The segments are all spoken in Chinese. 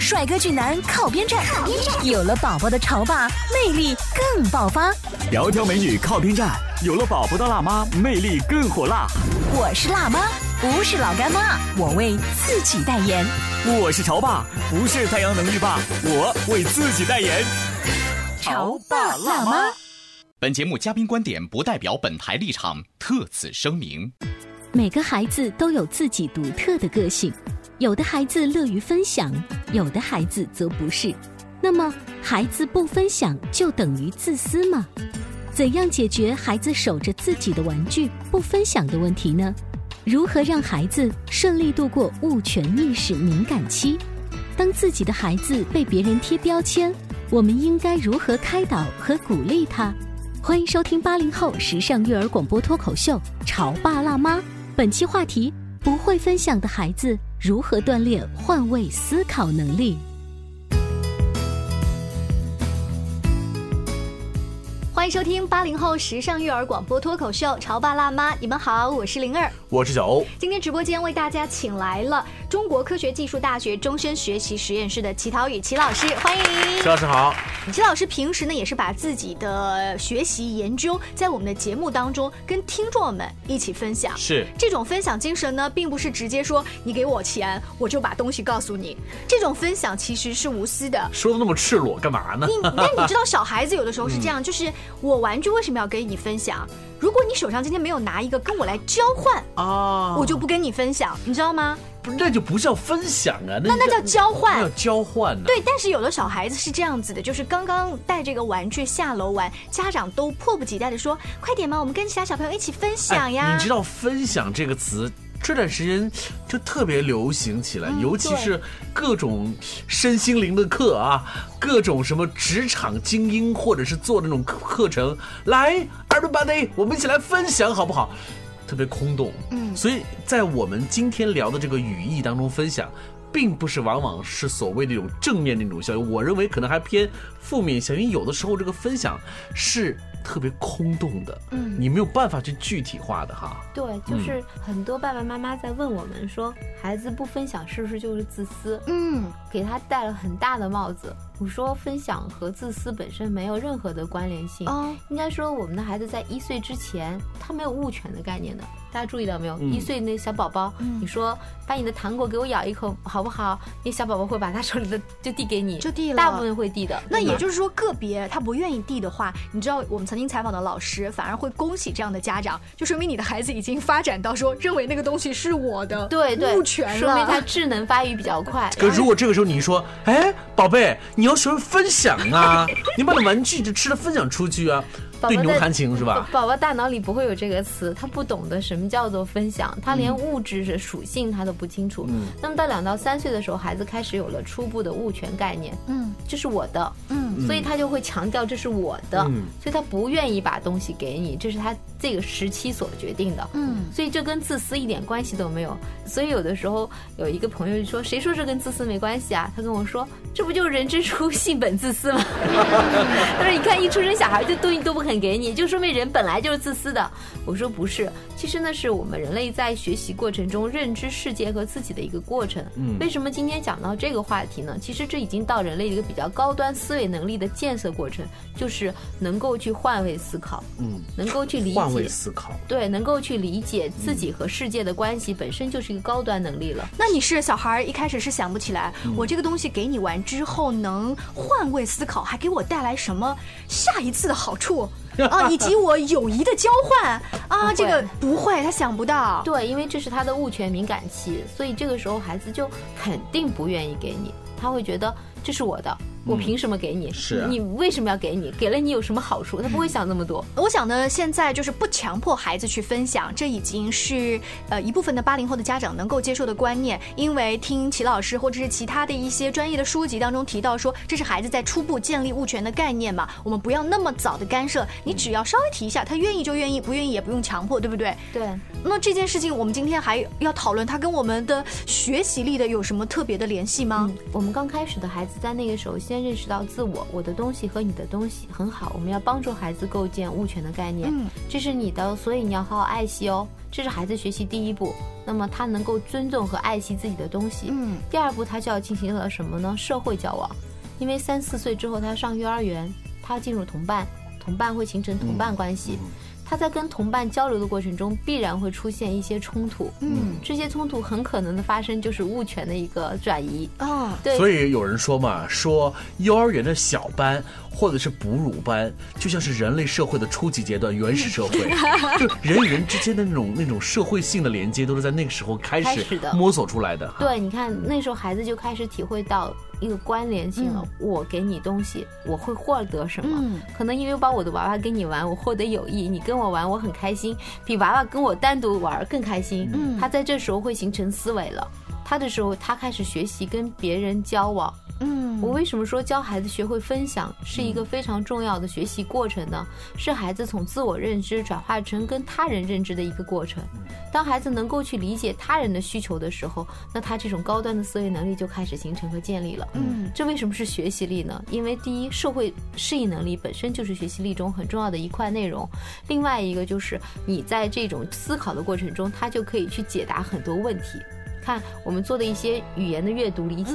帅哥俊男靠边站，有了宝宝的潮爸魅力更爆发。窈窕美女靠边站，有了宝宝的辣妈魅力更火辣。我是辣妈，不是老干妈，我为自己代言。我是潮爸，不是太阳能浴霸，我为自己代言。潮爸辣妈。本节目嘉宾观点不代表本台立场，特此声明。每个孩子都有自己独特的个性，有的孩子乐于分享，有的孩子则不是。那么，孩子不分享就等于自私吗？怎样解决孩子守着自己的玩具不分享的问题呢？如何让孩子顺利度过物权意识敏感期？当自己的孩子被别人贴标签，我们应该如何开导和鼓励他？欢迎收听八零后时尚育儿广播脱口秀《潮爸辣妈》。本期话题：不会分享的孩子如何锻炼换位思考能力？欢迎收听八零后时尚育儿广播脱口秀《潮爸辣妈》，你们好，我是灵儿，我是小欧。今天直播间为大家请来了中国科学技术大学终身学习实验室的齐涛宇齐老师，欢迎齐老师好。齐老师平时呢也是把自己的学习研究在我们的节目当中跟听众们一起分享。是这种分享精神呢，并不是直接说你给我钱我就把东西告诉你，这种分享其实是无私的。说的那么赤裸干嘛呢？你 那你知道小孩子有的时候是这样，就是我玩具为什么要给你分享？如果你手上今天没有拿一个跟我来交换啊，我就不跟你分享，你知道吗？不，那就不叫分享啊，那那叫交换，那叫交换呢。对，但是有的小孩子是这样子的，就是刚刚带这个玩具下楼玩，家长都迫不及待的说：“快点嘛，我们跟其他小朋友一起分享呀。”你知道“分享”这个词？这段时间就特别流行起来，尤其是各种身心灵的课啊，各种什么职场精英，或者是做那种课程，来，everybody，我们一起来分享好不好？特别空洞。嗯，所以在我们今天聊的这个语义当中，分享并不是往往是所谓的一种正面的那种效应，我认为可能还偏负面效应。有的时候这个分享是。特别空洞的，嗯，你没有办法去具体化的哈。对，就是很多爸爸妈妈在问我们说，孩子不分享是不是就是自私？嗯，给他戴了很大的帽子。我说，分享和自私本身没有任何的关联性。哦，应该说，我们的孩子在一岁之前，他没有物权的概念的。大家注意到没有？一岁那小宝宝，你说把你的糖果给我咬一口好不好？那小宝宝会把他手里的就递给你，就递了。大部分会递的。那也就是说，个别他不愿意递的话，你知道我们曾经采访的老师反而会恭喜这样的家长，就说明你的孩子已经发展到说认为那个东西是我的，对对，物权说明他智能发育比较快。可如果这个时候你说，哎，宝贝，你要学会分享啊，你把你玩具就吃的分享出去啊。对牛弹琴是吧？宝宝大脑里不会有这个词，他不懂得什么叫做分享，他连物质的属性他都不清楚。那么到两到三岁的时候，孩子开始有了初步的物权概念，嗯，这是我的，嗯，所以他就会强调这是我的，所以他不愿意把东西给你，这是他这个时期所决定的，嗯，所以这跟自私一点关系都没有。所以有的时候有一个朋友就说：“谁说这跟自私没关系啊？”他跟我说：“这不就是人之初性本自私吗？” 他说：“你看一出生小孩就东西都不。”肯给你，就说明人本来就是自私的。我说不是，其实呢是我们人类在学习过程中认知世界和自己的一个过程。嗯，为什么今天讲到这个话题呢？其实这已经到人类一个比较高端思维能力的建设过程，就是能够去换位思考。嗯，能够去理解换位思考，对，能够去理解自己和世界的关系，本身就是一个高端能力了。那你是小孩一开始是想不起来，我这个东西给你玩之后能换位思考，还给我带来什么下一次的好处？啊，以及我友谊的交换。啊，这个不会，他想不到。对，因为这是他的物权敏感期，所以这个时候孩子就肯定不愿意给你，他会觉得这是我的，我凭什么给你？是你为什么要给你？给了你有什么好处？他不会想那么多。我想呢，现在就是不强迫孩子去分享，这已经是呃一部分的八零后的家长能够接受的观念。因为听齐老师或者是其他的一些专业的书籍当中提到说，这是孩子在初步建立物权的概念嘛，我们不要那么早的干涉，你只要稍微提一下，他愿意就愿意，不愿意也不用强迫，对不对？对。那这件事情，我们今天还要讨论，它跟我们的学习力的有什么特别的联系吗？我们刚开始的孩子在那个时候先认识到自我，我的东西和你的东西很好，我们要帮助孩子构建物权的概念。嗯，这是你的，所以你要好好爱惜哦。这是孩子学习第一步，那么他能够尊重和爱惜自己的东西。嗯，第二步他就要进行了什么呢？社会交往，因为三四岁之后他要上幼儿园，他要进入同伴，同伴会形成同伴关系。他在跟同伴交流的过程中，必然会出现一些冲突。嗯，这些冲突很可能的发生就是物权的一个转移。啊，对。所以有人说嘛，说幼儿园的小班或者是哺乳班，就像是人类社会的初级阶段，原始社会，就人与人之间的那种那种社会性的连接，都是在那个时候开始摸索出来的。对，你看那时候孩子就开始体会到。一个关联性了，我给你东西，我会获得什么？可能因为把我的娃娃跟你玩，我获得友谊；你跟我玩，我很开心，比娃娃跟我单独玩更开心。他在这时候会形成思维了，他的时候他开始学习跟别人交往。嗯，我为什么说教孩子学会分享是一个非常重要的学习过程呢？是孩子从自我认知转化成跟他人认知的一个过程。当孩子能够去理解他人的需求的时候，那他这种高端的思维能力就开始形成和建立了。嗯，这为什么是学习力呢？因为第一，社会适应能力本身就是学习力中很重要的一块内容。另外一个就是你在这种思考的过程中，他就可以去解答很多问题。看我们做的一些语言的阅读理解，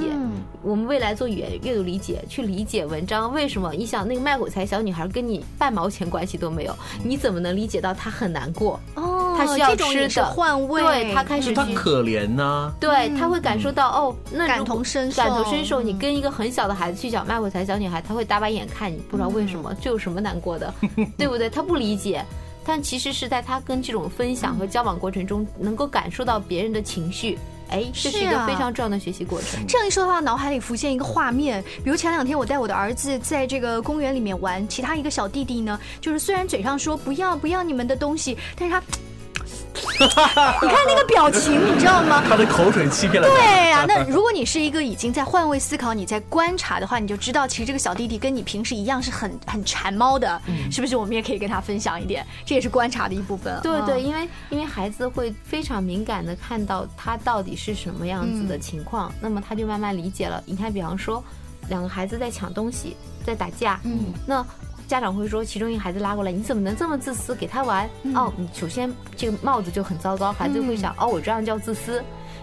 我们未来做语言阅读理解，去理解文章为什么？你想那个卖火柴小女孩跟你半毛钱关系都没有，你怎么能理解到她很难过？哦，她需要吃的换位，对她开始她可怜呢，对她会感受到哦，那感同身受，感同身受。你跟一个很小的孩子去讲卖火柴小女孩，她会大白眼看你，不知道为什么，这有什么难过的，对不对？她不理解。但其实是在他跟这种分享和交往过程中，能够感受到别人的情绪，哎，这是一个非常重要的学习过程。这样一说的话，脑海里浮现一个画面，比如前两天我带我的儿子在这个公园里面玩，其他一个小弟弟呢，就是虽然嘴上说不要不要你们的东西，但是他。你看那个表情，你知道吗？他的口水欺骗了。对呀，那如果你是一个已经在换位思考、你在观察的话，你就知道其实这个小弟弟跟你平时一样是很很馋猫的，是不是？我们也可以跟他分享一点，这也是观察的一部分。对对，因为因为孩子会非常敏感的看到他到底是什么样子的情况，那么他就慢慢理解了。你看，比方说两个孩子在抢东西，在打架，嗯，那。家长会说，其中一个孩子拉过来，你怎么能这么自私？给他玩哦，你首先这个帽子就很糟糕，孩子会想哦，我这样叫自私。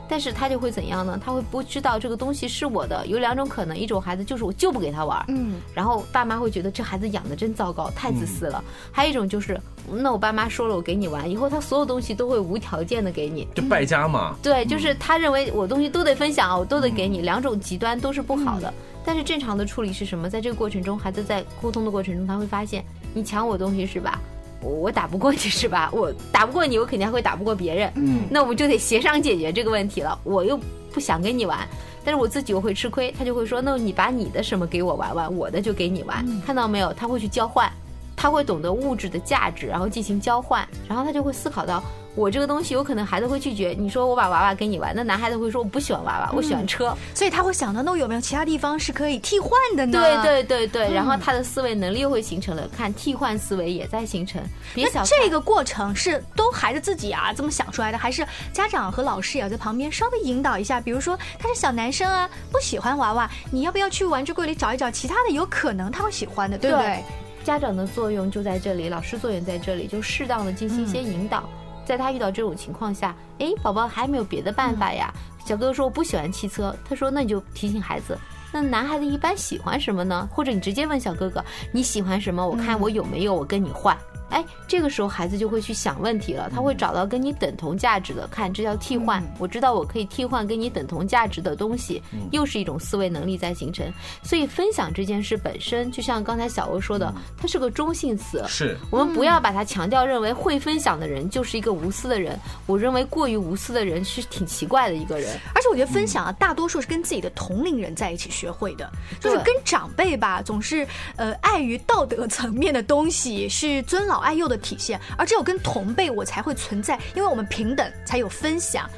但是他就会怎样呢？他会不知道这个东西是我的。有两种可能，一种孩子就是我就不给他玩，嗯，然后爸妈会觉得这孩子养的真糟糕，太自私了。还有一种就是，那我爸妈说了，我给你玩，以后他所有东西都会无条件的给你，就败家嘛。对，就是他认为我东西都得分享，我都得给你，两种极端都是不好的。但是正常的处理是什么？在这个过程中，孩子在沟通的过程中，他会发现你抢我东西是吧？我打不过你是吧？我打不过你，我肯定还会打不过别人。嗯，那我们就得协商解决这个问题了。我又不想跟你玩，但是我自己我会吃亏。他就会说：“那你把你的什么给我玩玩，我的就给你玩。”看到没有？他会去交换，他会懂得物质的价值，然后进行交换，然后他就会思考到。我这个东西有可能孩子会拒绝。你说我把娃娃给你玩，那男孩子会说我不喜欢娃娃，我喜欢车。所以他会想到，那我有没有其他地方是可以替换的呢？对对对对，然后他的思维能力又会形成了，看替换思维也在形成。那这个过程是都孩子自己啊这么想出来的，还是家长和老师也要在旁边稍微引导一下？比如说他是小男生啊，不喜欢娃娃，你要不要去玩具柜里找一找其他的，有可能他会喜欢的，对不对？家长的作用就在这里，老师作用在这里，就适当的进行一些引导。在他遇到这种情况下，哎，宝宝还没有别的办法呀。小哥哥说我不喜欢汽车，他说那你就提醒孩子，那男孩子一般喜欢什么呢？或者你直接问小哥哥你喜欢什么？我看我有没有，我跟你换。哎，这个时候孩子就会去想问题了，他会找到跟你等同价值的，看这叫替换。我知道我可以替换跟你等同价值的东西，又是一种思维能力在形成。所以分享这件事本身，就像刚才小欧说的，它是个中性词。是我们不要把它强调，认为会分享的人就是一个无私的人。我认为过于无私的人是挺奇怪的一个人。而且我觉得分享啊，大多数是跟自己的同龄人在一起学会的，就是跟长辈吧，总是呃碍于道德层面的东西是尊老爱幼的体现，而只有跟同辈我才会存在，因为我们平等才有分享。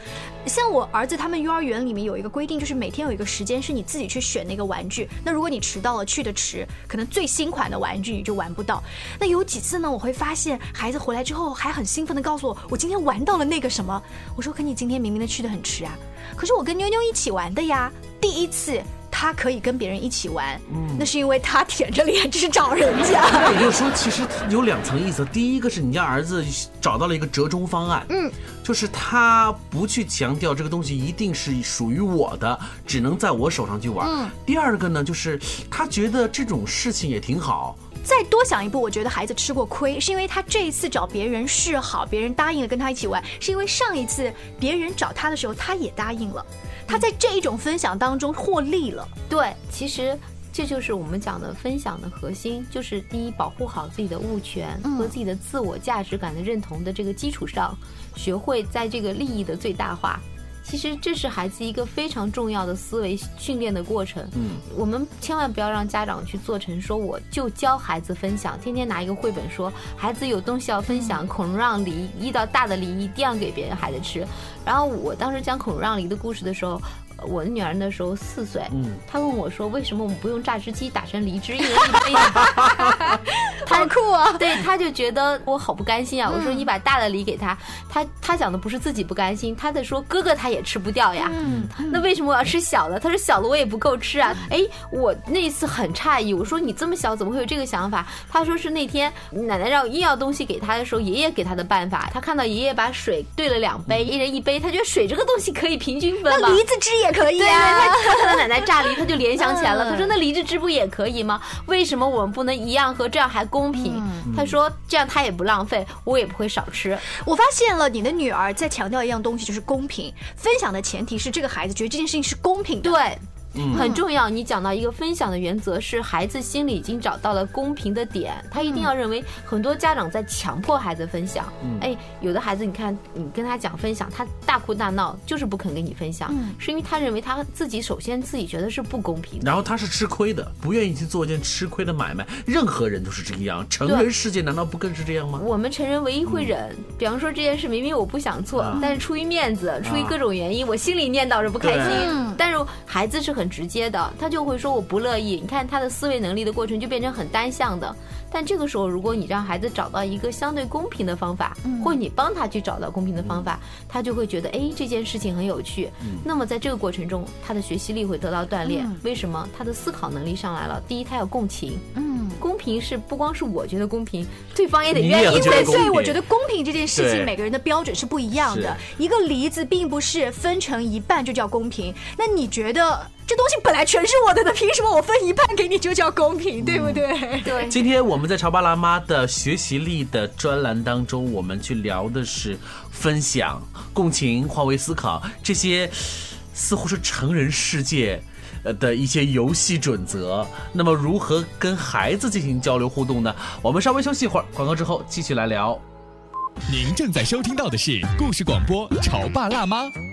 像我儿子他们幼儿园里面有一个规定，就是每天有一个时间是你自己去选那个玩具。那如果你迟到了，去的迟，可能最新款的玩具你就玩不到。那有几次呢，我会发现孩子回来之后还很兴奋的告诉我，我今天玩到了那个什么。我说，可你今天明明的去的很迟啊，可是我跟妞妞一起玩的呀，第一次。他可以跟别人一起玩，那是因为他舔着脸去找人家。也就是说，其实有两层意思。第一个是你家儿子找到了一个折中方案，嗯，就是他不去强调这个东西一定是属于我的，只能在我手上去玩。嗯。第二个呢，就是他觉得这种事情也挺好。再多想一步，我觉得孩子吃过亏，是因为他这一次找别人示好，别人答应了跟他一起玩，是因为上一次别人找他的时候，他也答应了。他在这一种分享当中获利了，对，其实这就是我们讲的分享的核心，就是第一，保护好自己的物权和自己的自我价值感的认同的这个基础上，学会在这个利益的最大化。其实这是孩子一个非常重要的思维训练的过程。嗯，我们千万不要让家长去做成说我就教孩子分享，天天拿一个绘本说孩子有东西要分享，孔融让梨遇到大的梨一定要给别人孩子吃。然后我当时讲孔融让梨的故事的时候。我的女儿那时候四岁，她问我说：“为什么我们不用榨汁机打成梨汁，一人一杯？” 好酷啊！对，她就觉得我好不甘心啊。我说：“你把大的梨给她，她她讲的不是自己不甘心，她在说哥哥他也吃不掉呀。嗯那为什么我要吃小的？她说小的我也不够吃啊。哎，我那次很诧异，我说你这么小怎么会有这个想法？她说是那天奶奶让硬要东西给她的时候，爷爷给她的办法。她看到爷爷把水兑了两杯，一人一杯，她觉得水这个东西可以平均分那梨子汁也。可以啊，他看到奶奶榨梨，他就联想起来了。他说：“那梨汁汁不也可以吗？为什么我们不能一样喝？这样还公平？”他说：“这样他也不浪费，我也不会少吃。”我发现了，你的女儿在强调一样东西，就是公平。分享的前提是这个孩子觉得这件事情是公平的。对。很重要，你讲到一个分享的原则，是孩子心里已经找到了公平的点，他一定要认为很多家长在强迫孩子分享。哎，有的孩子，你看你跟他讲分享，他大哭大闹，就是不肯跟你分享，是因为他认为他自己首先自己觉得是不公平，然后他是吃亏的，不愿意去做一件吃亏的买卖。任何人都是这个样，成人世界难道不更是这样吗？我们成人唯一会忍，比方说这件事明明我不想做，但是出于面子，出于各种原因，我心里念叨着不开心，但是孩子是很。很直接的，他就会说我不乐意。你看他的思维能力的过程就变成很单向的。但这个时候，如果你让孩子找到一个相对公平的方法，或者你帮他去找到公平的方法，他就会觉得哎这件事情很有趣。那么在这个过程中，他的学习力会得到锻炼。为什么？他的思考能力上来了。第一，他要共情。嗯，公平是不光是我觉得公平，对方也得愿意。所以我觉得公平这件事情，每个人的标准是不一样的。一个梨子并不是分成一半就叫公平。那你觉得？这东西本来全是我的，的凭什么我分一半给你就叫公平，对不对？对。今天我们在潮爸辣妈的学习力的专栏当中，我们去聊的是分享、共情、换位思考这些，似乎是成人世界呃的一些游戏准则。那么，如何跟孩子进行交流互动呢？我们稍微休息一会儿，广告之后继续来聊。您正在收听到的是故事广播《潮爸辣妈》。《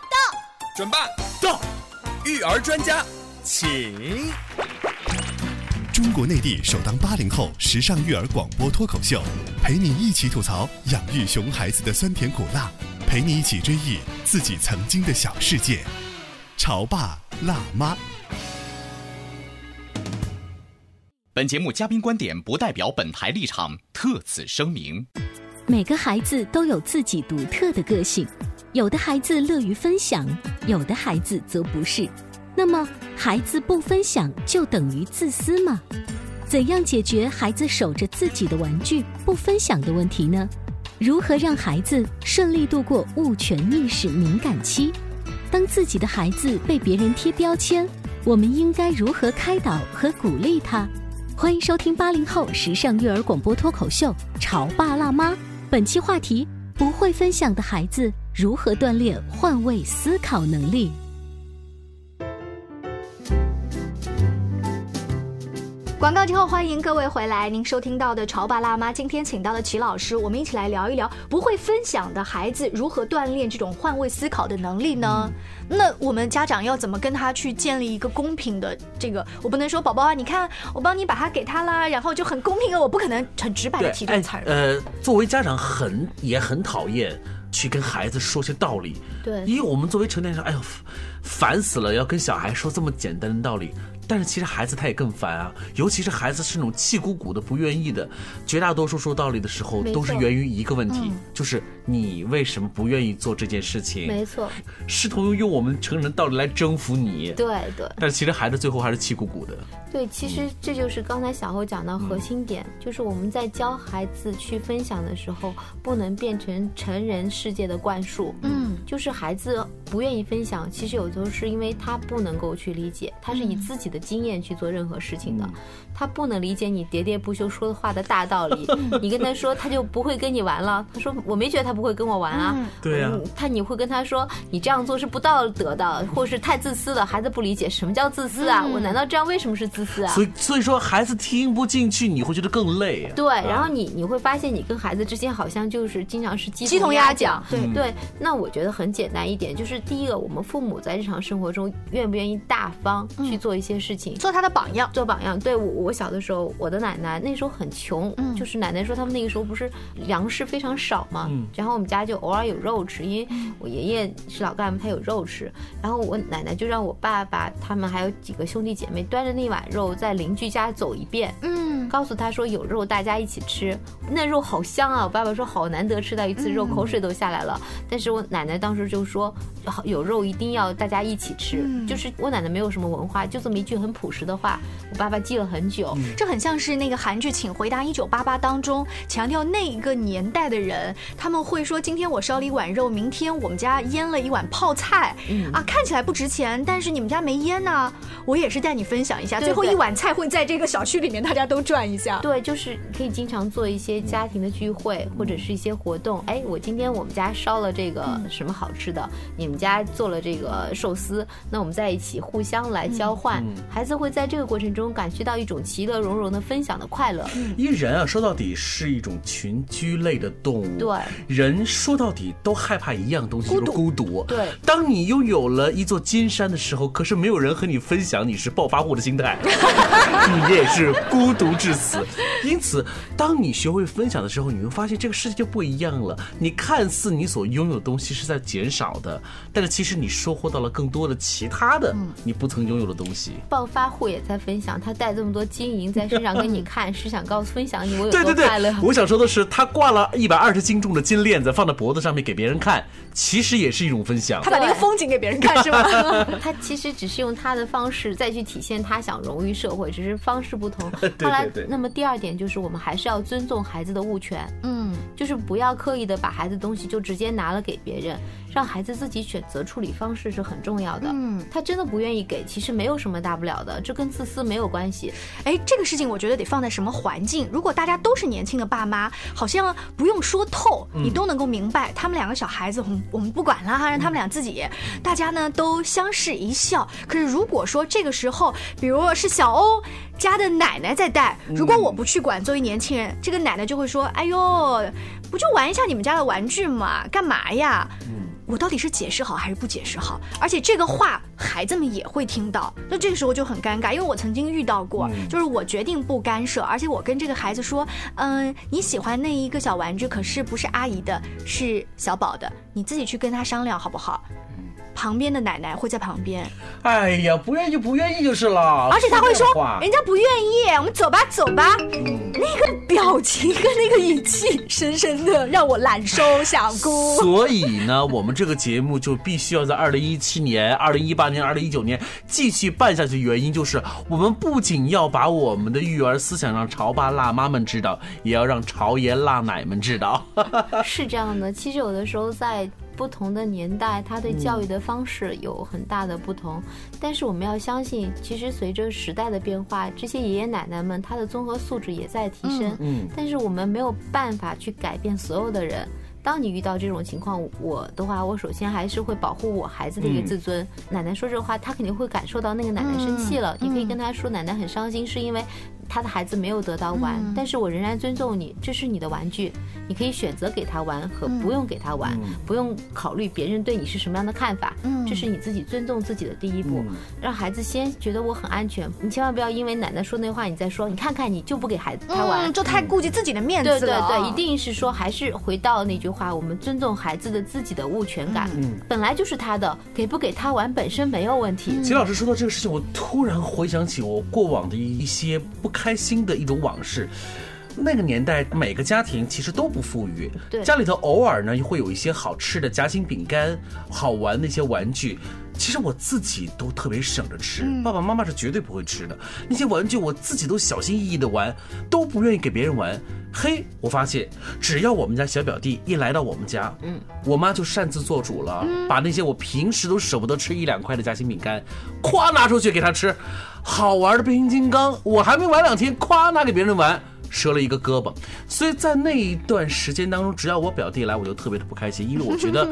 准备到，育儿专家，请。中国内地首档八零后时尚育儿广播脱口秀，陪你一起吐槽养育熊孩子的酸甜苦辣，陪你一起追忆自己曾经的小世界。潮爸辣妈。本节目嘉宾观点不代表本台立场，特此声明。每个孩子都有自己独特的个性，有的孩子乐于分享，有的孩子则不是。那么，孩子不分享就等于自私吗？怎样解决孩子守着自己的玩具不分享的问题呢？如何让孩子顺利度过物权意识敏感期？当自己的孩子被别人贴标签，我们应该如何开导和鼓励他？欢迎收听八零后时尚育儿广播脱口秀《潮爸辣妈》，本期话题：不会分享的孩子如何锻炼换位思考能力？广告之后，欢迎各位回来。您收听到的《潮爸辣妈》，今天请到了齐老师，我们一起来聊一聊不会分享的孩子如何锻炼这种换位思考的能力呢？那我们家长要怎么跟他去建立一个公平的这个？我不能说宝宝啊，你看我帮你把它给他啦，然后就很公平了。我不可能很直白的提这个词儿。呃，作为家长很也很讨厌去跟孩子说些道理。对，因为我们作为成年人，哎呦，烦死了，要跟小孩说这么简单的道理。但是其实孩子他也更烦啊，尤其是孩子是那种气鼓鼓的、不愿意的。绝大多数说道理的时候，都是源于一个问题，就是你为什么不愿意做这件事情？没错，试图用我们成人的道理来征服你。对对。但是其实孩子最后还是气鼓鼓的。对，其实这就是刚才小侯讲到核心点，就是我们在教孩子去分享的时候，不能变成成人世界的灌输。嗯，就是孩子不愿意分享，其实有时候是因为他不能够去理解，他是以自己的。经验去做任何事情的，他不能理解你喋喋不休说的话的大道理。你跟他说，他就不会跟你玩了。他说我没觉得他不会跟我玩啊。对呀，他你会跟他说，你这样做是不道德的，或是太自私了。孩子不理解什么叫自私啊？我难道这样为什么是自私啊？所以所以说孩子听不进去，你会觉得更累。对，然后你你会发现你跟孩子之间好像就是经常是鸡同鸭讲。对对，那我觉得很简单一点，就是第一个，我们父母在日常生活中愿不愿意大方去做一些事。情做他的榜样，做榜样。对我，我小的时候，我的奶奶那时候很穷，就是奶奶说他们那个时候不是粮食非常少嘛，然后我们家就偶尔有肉吃，因为我爷爷是老干部，他有肉吃。然后我奶奶就让我爸爸他们还有几个兄弟姐妹端着那碗肉在邻居家走一遍，嗯，告诉他说有肉大家一起吃，那肉好香啊！我爸爸说好难得吃到一次肉，口水都下来了。但是我奶奶当时就说有肉一定要大家一起吃，就是我奶奶没有什么文化，就这么一句。很朴实的话，我爸爸记了很久。这很像是那个韩剧《请回答一九八八》当中强调那一个年代的人，他们会说：“今天我烧了一碗肉，明天我们家腌了一碗泡菜。”啊，看起来不值钱，但是你们家没腌呢，我也是带你分享一下。最后一碗菜会在这个小区里面大家都转一下。对，就是可以经常做一些家庭的聚会或者是一些活动。哎，我今天我们家烧了这个什么好吃的，你们家做了这个寿司，那我们在一起互相来交换。孩子会在这个过程中感觉到一种其乐融融的分享的快乐。因为人啊，说到底是一种群居类的动物。对，人说到底都害怕一样东西，就是孤独。对，当你拥有了一座金山的时候，可是没有人和你分享，你是暴发户的心态，你也是孤独至死。因此，当你学会分享的时候，你会发现这个世界就不一样了。你看似你所拥有的东西是在减少的，但是其实你收获到了更多的其他的你不曾拥有的东西。暴发户也在分享，他带这么多金银在身上给你 看，是想告诉分享你我有多快乐。我想说的是，他挂了一百二十斤重的金链子放在脖子上面给别人看，其实也是一种分享。他把那个风景给别人看是吗？他其实只是用他的方式再去体现他想融于社会，只是方式不同。后来，那么第二点就是我们还是要尊重孩子的物权，嗯，就是不要刻意的把孩子东西就直接拿了给别人。让孩子自己选择处理方式是很重要的。嗯，他真的不愿意给，其实没有什么大不了的，这跟自私没有关系。哎，这个事情我觉得得放在什么环境？如果大家都是年轻的爸妈，好像不用说透，你都能够明白，他们两个小孩子，我们我们不管了哈，让他们俩自己，大家呢都相视一笑。可是如果说这个时候，比如是小欧家的奶奶在带，如果我不去管，作为年轻人，这个奶奶就会说：“哎呦，不就玩一下你们家的玩具嘛，干嘛呀？”我到底是解释好还是不解释好？而且这个话孩子们也会听到，那这个时候就很尴尬。因为我曾经遇到过，就是我决定不干涉，而且我跟这个孩子说：“嗯，你喜欢那一个小玩具，可是不是阿姨的，是小宝的，你自己去跟他商量好不好？”旁边的奶奶会在旁边，哎呀，不愿意就不愿意就是了。而且他会说这话：“人家不愿意，我们走吧，走吧。”那个表情跟那个语气，深深的让我难收，想哭。所以呢，我们这个节目就必须要在二零一七年、二零一八年、二零一九年继续办下去。原因就是，我们不仅要把我们的育儿思想让潮爸辣妈们知道，也要让潮爷辣奶们知道。是这样的，其实有的时候在不同的年代，他对教育的方式有很大的不同。但是我们要相信，其实随着时代的变化，这些爷爷奶奶们他的综合素质也在提升。嗯，但是我们没有办法去改变所有的人。当你遇到这种情况，我的话，我首先还是会保护我孩子的一个自尊。奶奶说这话，他肯定会感受到那个奶奶生气了。你可以跟他说，奶奶很伤心，是因为。他的孩子没有得到玩，但是我仍然尊重你，这是你的玩具，你可以选择给他玩和不用给他玩，不用考虑别人对你是什么样的看法，嗯。这是你自己尊重自己的第一步，让孩子先觉得我很安全。你千万不要因为奶奶说那话，你再说，你看看你就不给孩子他玩，就太顾及自己的面子了。对对对，一定是说还是回到那句话，我们尊重孩子的自己的物权感，本来就是他的，给不给他玩本身没有问题。齐老师说到这个事情，我突然回想起我过往的一些不开心的一种往事。那个年代，每个家庭其实都不富裕，家里头偶尔呢会有一些好吃的夹心饼干、好玩的一些玩具。其实我自己都特别省着吃，爸爸妈妈是绝对不会吃的。那些玩具我自己都小心翼翼的玩，都不愿意给别人玩。嘿，我发现只要我们家小表弟一来到我们家，嗯，我妈就擅自做主了，把那些我平时都舍不得吃一两块的夹心饼干，咵拿出去给他吃。好玩的变形金刚，我还没玩两天，咵拿给别人玩。折了一个胳膊，所以在那一段时间当中，只要我表弟来，我就特别的不开心，因为我觉得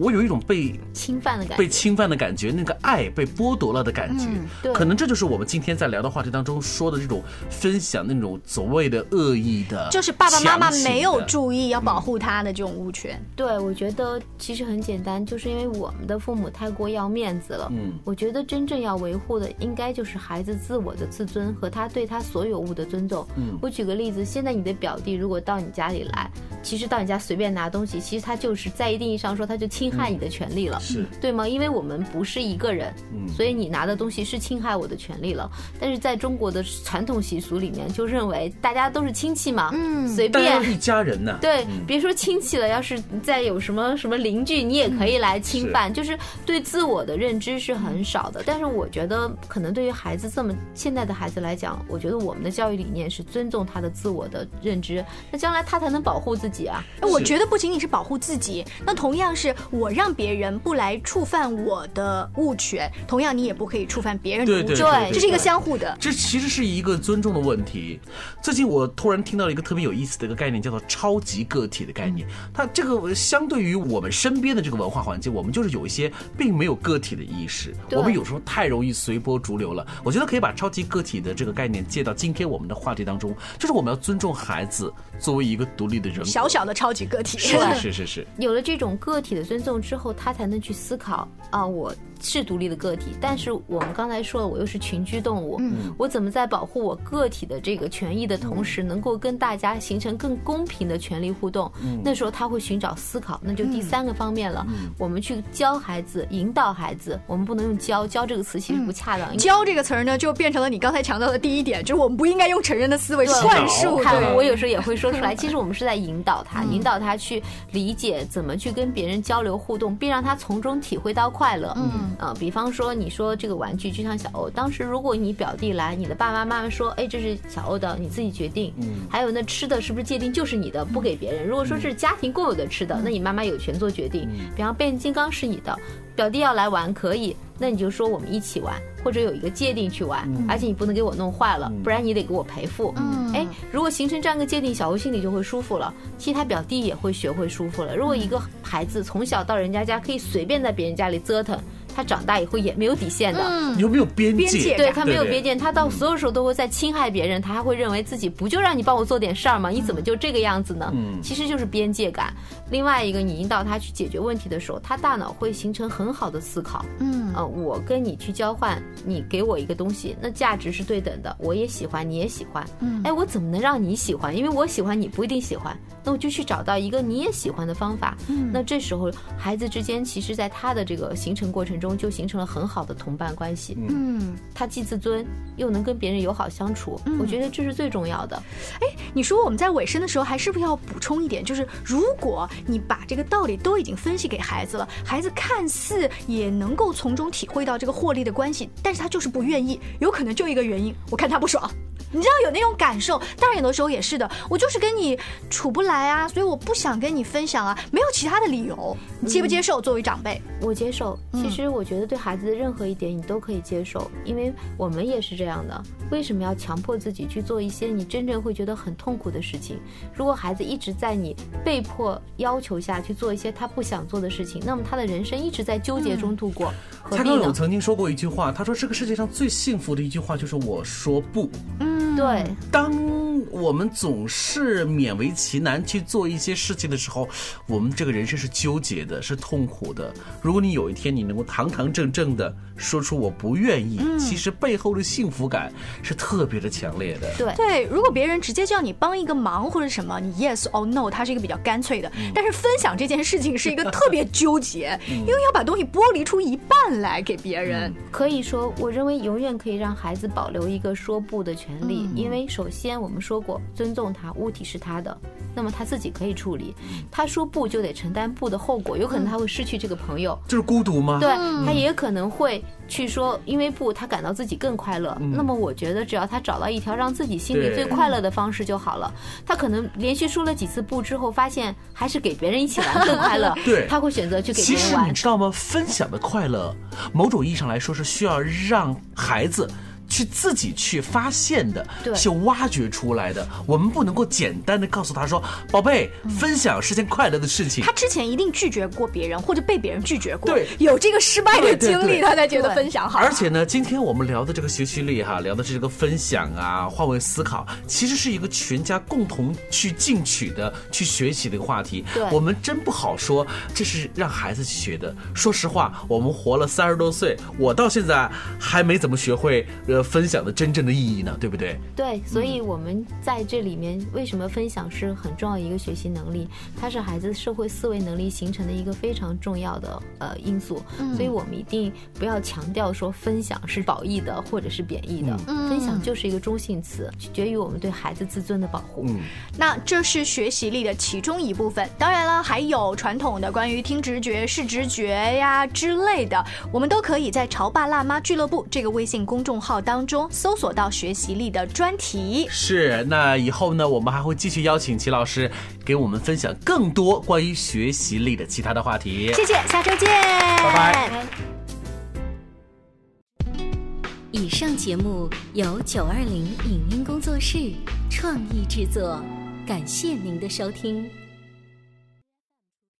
我有一种被侵犯的感觉，被侵犯的感觉，那个爱被剥夺了的感觉。对，可能这就是我们今天在聊的话题当中说的这种分享那种所谓的恶意的，就是爸爸妈妈没有注意要保护他的这种物权。对，我觉得其实很简单，就是因为我们的父母太过要面子了。嗯，我觉得真正要维护的，应该就是孩子自我的自尊和他对他所有物的尊重。嗯，我举个。例子，现在你的表弟如果到你家里来，其实到你家随便拿东西，其实他就是在一定意义上说，他就侵害你的权利了，是对吗？因为我们不是一个人，所以你拿的东西是侵害我的权利了。但是在中国的传统习俗里面，就认为大家都是亲戚嘛，嗯，随便一家人呢，对，别说亲戚了，要是再有什么什么邻居，你也可以来侵犯，就是对自我的认知是很少的。但是我觉得，可能对于孩子这么现在的孩子来讲，我觉得我们的教育理念是尊重他的。自我的认知，那将来他才能保护自己啊！我觉得不仅仅是保护自己，那同样是我让别人不来触犯我的物权，同样你也不可以触犯别人的物权，这是一个相互的。这其实是一个尊重的问题。最近我突然听到了一个特别有意思的一个概念，叫做超级个体的概念。它这个相对于我们身边的这个文化环境，我们就是有一些并没有个体的意识，我们有时候太容易随波逐流了。我觉得可以把超级个体的这个概念借到今天我们的话题当中，就是我。我们要尊重孩子作为一个独立的人，小小的超级个体，是是是是。有了这种个体的尊重之后，他才能去思考啊，我。是独立的个体，但是我们刚才说了，我又是群居动物，嗯我怎么在保护我个体的这个权益的同时，能够跟大家形成更公平的权利互动？嗯那时候他会寻找思考，那就第三个方面了。我们去教孩子，引导孩子，我们不能用教教这个词，其实不恰当。教这个词儿呢，就变成了你刚才强调的第一点，就是我们不应该用成人的思维灌输。看，我有时候也会说出来，其实我们是在引导他，引导他去理解怎么去跟别人交流互动，并让他从中体会到快乐。嗯。啊，比方说，你说这个玩具就像小欧，当时如果你表弟来，你的爸爸妈妈说，哎，这是小欧的，你自己决定。嗯。还有那吃的是不是界定就是你的，不给别人。如果说是家庭共有的吃的，那你妈妈有权做决定。比方变形金刚是你的，表弟要来玩可以，那你就说我们一起玩，或者有一个界定去玩，而且你不能给我弄坏了，不然你得给我赔付。嗯。哎，如果形成这样一个界定，小欧心里就会舒服了，其他表弟也会学会舒服了。如果一个孩子从小到人家家可以随便在别人家里折腾。他长大以后也没有底线的。有没有边边界对他没有边界，他到所有时候都会在侵害别人，他还会认为自己不就让你帮我做点事儿吗？你怎么就这个样子呢？嗯其实就是边界感。另外一个，你引导他去解决问题的时候，他大脑会形成很好的思考。嗯呃，我跟你去交换，你给我一个东西，那价值是对等的，我也喜欢，你也喜欢。嗯哎，我怎么能让你喜欢？因为我喜欢你不一定喜欢，那我就去找到一个你也喜欢的方法。嗯那这时候孩子之间，其实在他的这个形成过程中，就形成了很好的同伴关系。嗯，他既自尊，又能跟别人友好相处，我觉得这是最重要的。哎你说我们在尾声的时候，还是不是要补充一点？就是如果你把这个道理都已经分析给孩子了，孩子看似也能够从中体会到这个获利的关系，但是他就是不愿意，有可能就一个原因，我看他不爽。你知道有那种感受，当然有的时候也是的，我就是跟你处不来啊，所以我不想跟你分享啊，没有其他的理由，你接不接受？作为长辈，我接受。嗯其实我觉得对孩子的任何一点你都可以接受，因为我们也是这样的。为什么要强迫自己去做一些你真正会觉得很痛苦的事情？如果孩子一直在你被迫要求下去做一些他不想做的事情，那么他的人生一直在纠结中度过，何必呢蔡康永？曾经说过一句话，他说这个世界上最幸福的一句话就是我说不。嗯，对，当我们总是勉为其难去做一些事情的时候，我们这个人生是纠结的，是痛苦的。如果你有一天你能够堂堂正正的说出我不愿意，其实背后的幸福感是特别的强烈的。对对，如果别人直接叫你帮一个忙或者什么，你 yes or no，它是一个比较干脆的。但是分享这件事情是一个特别纠结，因为要把东西剥离出一半来给别人。可以说，我认为永远可以让孩子保留一个说不的权利，因为首先我们说过，尊重他，物体是他的，那么他自己可以处理。他说不就得承担不的后果，有可能他会失去这个朋友，就是孤独吗？对他也可能会去说，因为不，他感到自己更快乐。那么我觉得，只要他找到一条让自己心里最快乐的方式就好了。他可能连续说了几次不之后，发现还是给别人一起玩更快乐，对他会选择去给其实别人玩你。知道吗？分享的快乐，某种意义上来说是需要让孩子。去自己去发现的，对去挖掘出来的。我们不能够简单的告诉他说：“宝贝，分享是件快乐的事情。他之前一定拒绝过别人，或者被别人拒绝过，对有这个失败的经历，他才觉得分享好。而且呢，今天我们聊的这个学习力哈，聊的是这个分享啊、换位思考，其实是一个全家共同去进取的、去学习的一个话题。对我们真不好说这是让孩子去学的。说实话，我们活了三十多岁，我到现在还没怎么学会呃分享的真正的意义呢，对不对？对，所以我们在这里面为什么分享是很重要的一个学习能力？它是孩子社会思维能力形成的一个非常重要的呃因素。所以我们一定不要强调说分享是褒义的或者是贬义的，分享就是一个中性词，取决于我们对孩子自尊的保护。嗯，那这是学习力的其中一部分，当然了，还有传统的关于听直觉、视直觉呀之类的，我们都可以在潮爸辣妈俱乐部这个微信公众号当中搜索到学习力的专题。是。那以后呢，我们还会继续邀请齐老师给我们分享更多关于学习力的其他的话题。谢谢，下周见，拜拜。以上节目由九二零影音工作室创意制作，感谢您的收听。